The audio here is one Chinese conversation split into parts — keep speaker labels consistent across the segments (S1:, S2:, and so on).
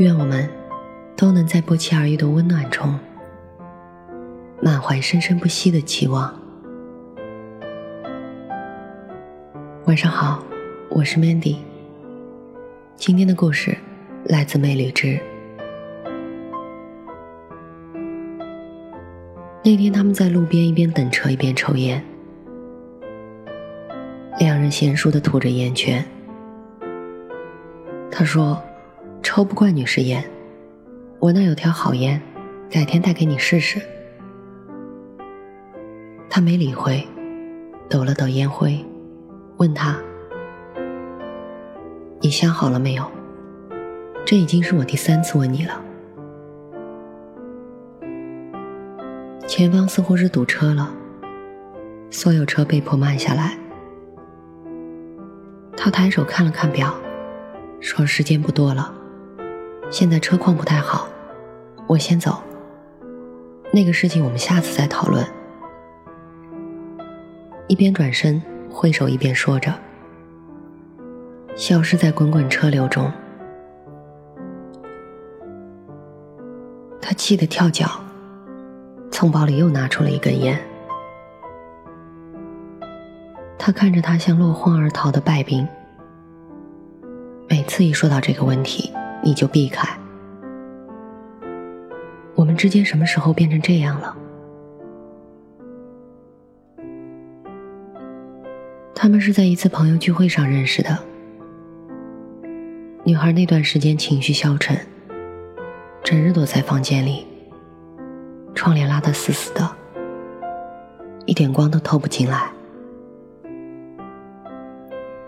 S1: 愿我们都能在不期而遇的温暖中，满怀生生不息的期望。晚上好，我是 Mandy。今天的故事来自《魅力之》。那天他们在路边一边等车一边抽烟，两人娴熟的吐着烟圈。他说：“抽不惯女士烟，我那有条好烟，改天带给你试试。”他没理会，抖了抖烟灰。问他：“你想好了没有？这已经是我第三次问你了。”前方似乎是堵车了，所有车被迫慢下来。他抬手看了看表，说：“时间不多了，现在车况不太好，我先走。那个事情我们下次再讨论。”一边转身。挥手一边说着，消失在滚滚车流中。他气得跳脚，从包里又拿出了一根烟。他看着他像落荒而逃的败兵，每次一说到这个问题，你就避开。我们之间什么时候变成这样了？他们是在一次朋友聚会上认识的。女孩那段时间情绪消沉，整日躲在房间里，窗帘拉得死死的，一点光都透不进来。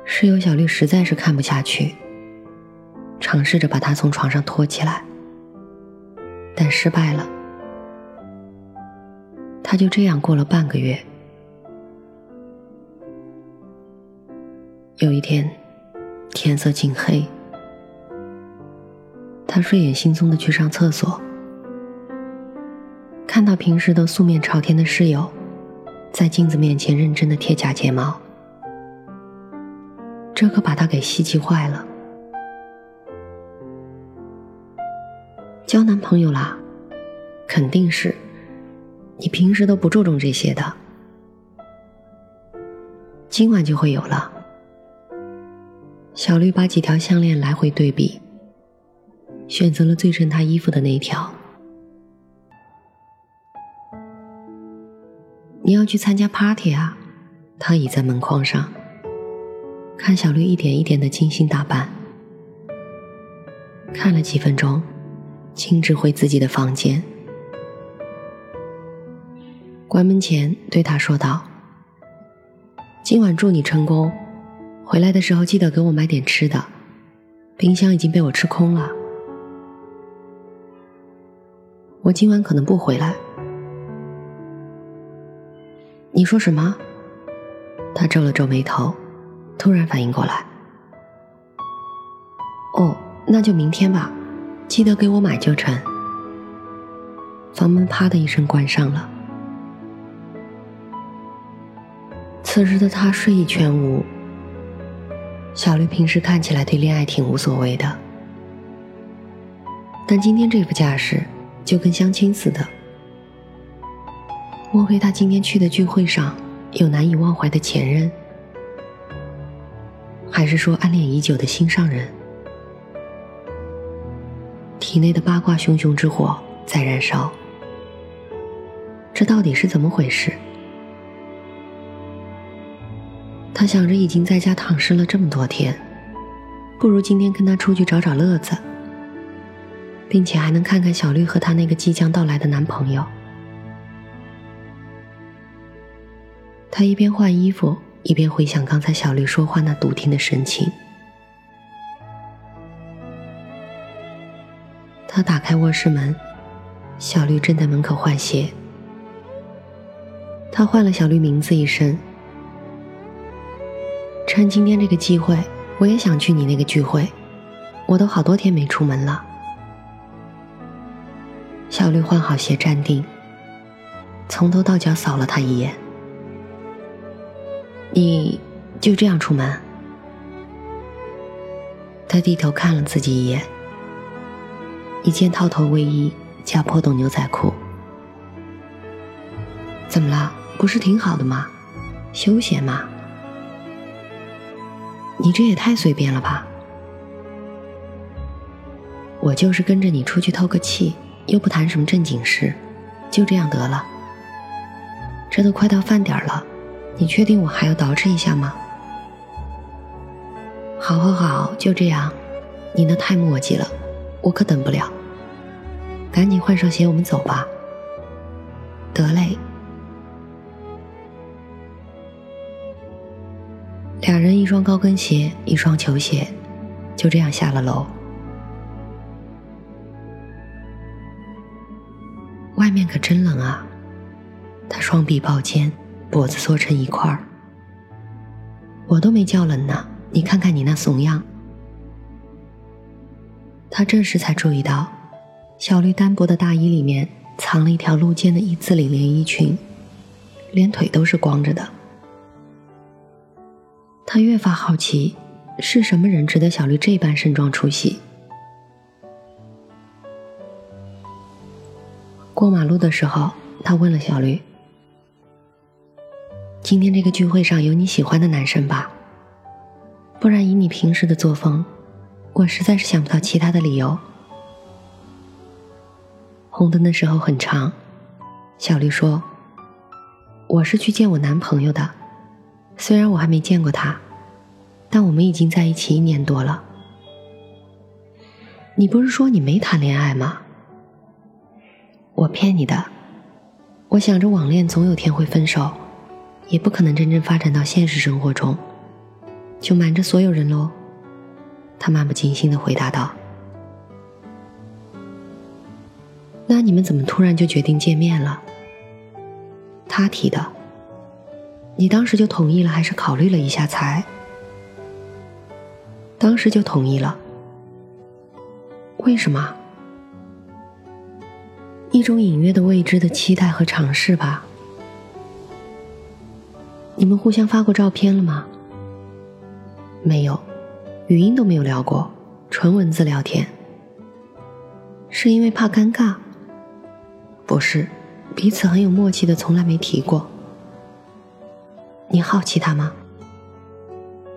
S1: 室友小绿实在是看不下去，尝试着把她从床上拖起来，但失败了。他就这样过了半个月。有一天，天色近黑，他睡眼惺忪的去上厕所，看到平时都素面朝天的室友，在镜子面前认真的贴假睫毛，这可把他给稀奇坏了。交男朋友啦？肯定是，你平时都不注重这些的，今晚就会有了。小绿把几条项链来回对比，选择了最衬她衣服的那条。你要去参加 party 啊？他倚在门框上，看小绿一点一点的精心打扮，看了几分钟，径直回自己的房间，关门前对他说道：“今晚祝你成功。”回来的时候记得给我买点吃的，冰箱已经被我吃空了。我今晚可能不回来。你说什么？他皱了皱眉头，突然反应过来。哦，那就明天吧，记得给我买就成。房门啪的一声关上了。此时的他睡意全无。小绿平时看起来对恋爱挺无所谓的，但今天这副架势就跟相亲似的。莫非他今天去的聚会上有难以忘怀的前任，还是说暗恋已久的心上人？体内的八卦熊熊之火在燃烧，这到底是怎么回事？他想着已经在家躺尸了这么多天，不如今天跟他出去找找乐子，并且还能看看小绿和她那个即将到来的男朋友。他一边换衣服，一边回想刚才小绿说话那笃定的神情。他打开卧室门，小绿正在门口换鞋。他唤了小绿名字一声，趁今天这个机会，我也想去你那个聚会。我都好多天没出门了。小绿换好鞋，站定，从头到脚扫了他一眼。你就这样出门？他低头看了自己一眼，一件套头卫衣加破洞牛仔裤。怎么了？不是挺好的吗？休闲嘛。你这也太随便了吧！我就是跟着你出去透个气，又不谈什么正经事，就这样得了。这都快到饭点了，你确定我还要捯饬一下吗？好，好，好，就这样。你那太磨叽了，我可等不了。赶紧换上鞋，我们走吧。得嘞。俩人一双高跟鞋，一双球鞋，就这样下了楼。外面可真冷啊！他双臂抱肩，脖子缩成一块儿。我都没叫冷呢，你看看你那怂样。他这时才注意到，小绿单薄的大衣里面藏了一条露肩的一字领连衣裙，连腿都是光着的。他越发好奇，是什么人值得小绿这般盛装出席？过马路的时候，他问了小绿：“今天这个聚会上有你喜欢的男生吧？不然以你平时的作风，我实在是想不到其他的理由。”红灯的时候很长，小绿说：“我是去见我男朋友的。”虽然我还没见过他，但我们已经在一起一年多了。你不是说你没谈恋爱吗？我骗你的。我想着网恋总有天会分手，也不可能真正发展到现实生活中，就瞒着所有人喽。他漫不经心的回答道。那你们怎么突然就决定见面了？他提的。你当时就同意了，还是考虑了一下才？当时就同意了。为什么？一种隐约的未知的期待和尝试吧。你们互相发过照片了吗？没有，语音都没有聊过，纯文字聊天。是因为怕尴尬？不是，彼此很有默契的，从来没提过。你好奇他吗？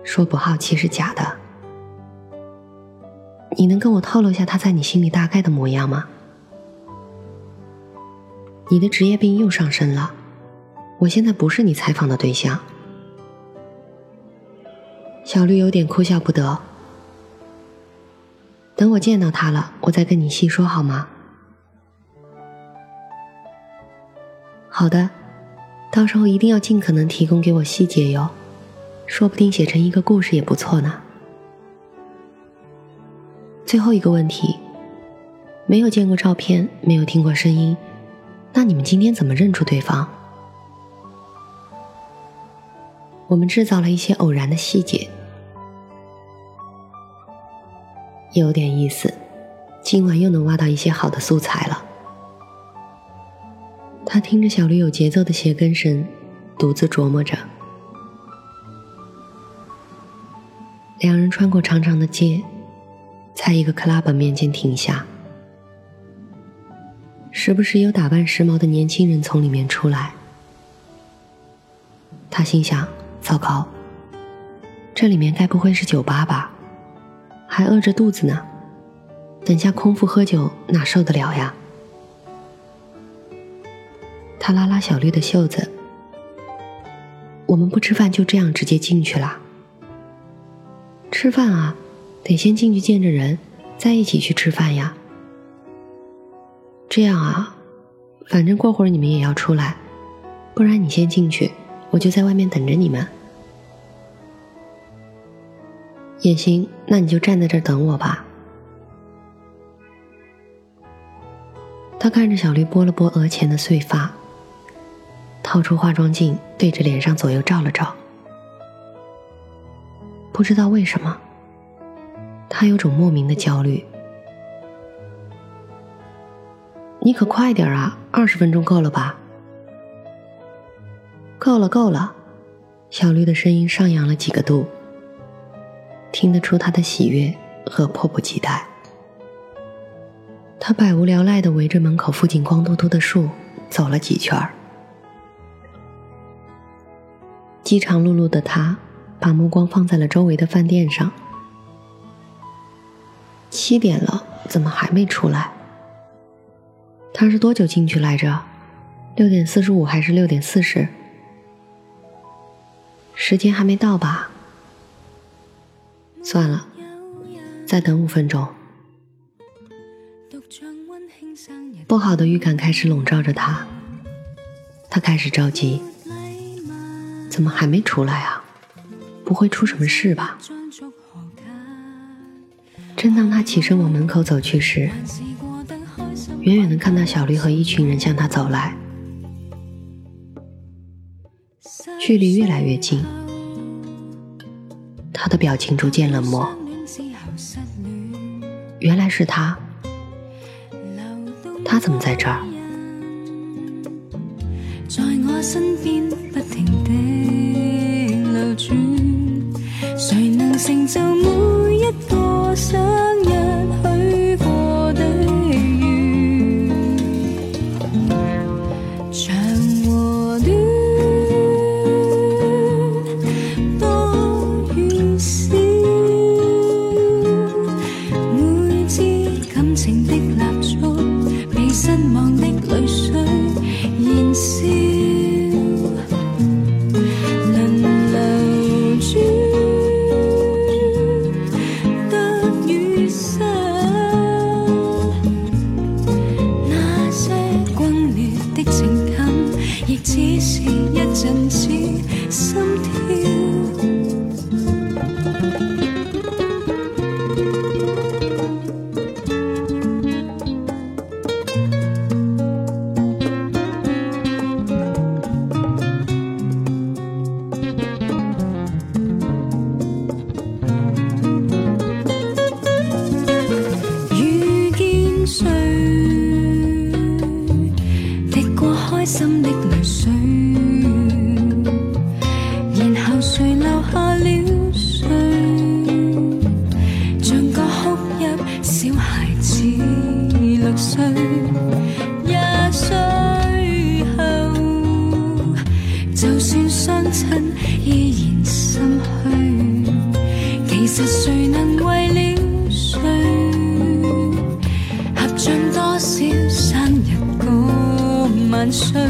S1: 说不好奇是假的。你能跟我透露一下他在你心里大概的模样吗？你的职业病又上升了，我现在不是你采访的对象。小绿有点哭笑不得。等我见到他了，我再跟你细说好吗？好的。到时候一定要尽可能提供给我细节哟，说不定写成一个故事也不错呢。最后一个问题，没有见过照片，没有听过声音，那你们今天怎么认出对方？我们制造了一些偶然的细节，有点意思，今晚又能挖到一些好的素材了。他听着小驴有节奏的鞋跟声，独自琢磨着。两人穿过长长的街，在一个 club 面前停下。时不时有打扮时髦的年轻人从里面出来。他心想：糟糕，这里面该不会是酒吧吧？还饿着肚子呢，等下空腹喝酒哪受得了呀？他拉拉小绿的袖子，我们不吃饭，就这样直接进去了。吃饭啊，得先进去见着人，再一起去吃饭呀。这样啊，反正过会儿你们也要出来，不然你先进去，我就在外面等着你们。也行，那你就站在这儿等我吧。他看着小绿拨了拨额前的碎发，掏出化妆镜，对着脸上左右照了照。不知道为什么，他有种莫名的焦虑。你可快点啊！二十分钟够了吧？够了，够了。小绿的声音上扬了几个度，听得出他的喜悦和迫不及待。他百无聊赖的围着门口附近光秃秃的树走了几圈儿。饥肠辘辘的他。把目光放在了周围的饭店上。七点了，怎么还没出来？他是多久进去来着？六点四十五还是六点四十？时间还没到吧？算了，再等五分钟。不好的预感开始笼罩着他，他开始着急。怎么还没出来啊？不会出什么事吧？正当他起身往门口走去时，远远的看到小绿和一群人向他走来，距离越来越近，他的表情逐渐冷漠。原来是他，他怎么在这儿？
S2: 其实谁能为了谁合唱多少生日歌万岁？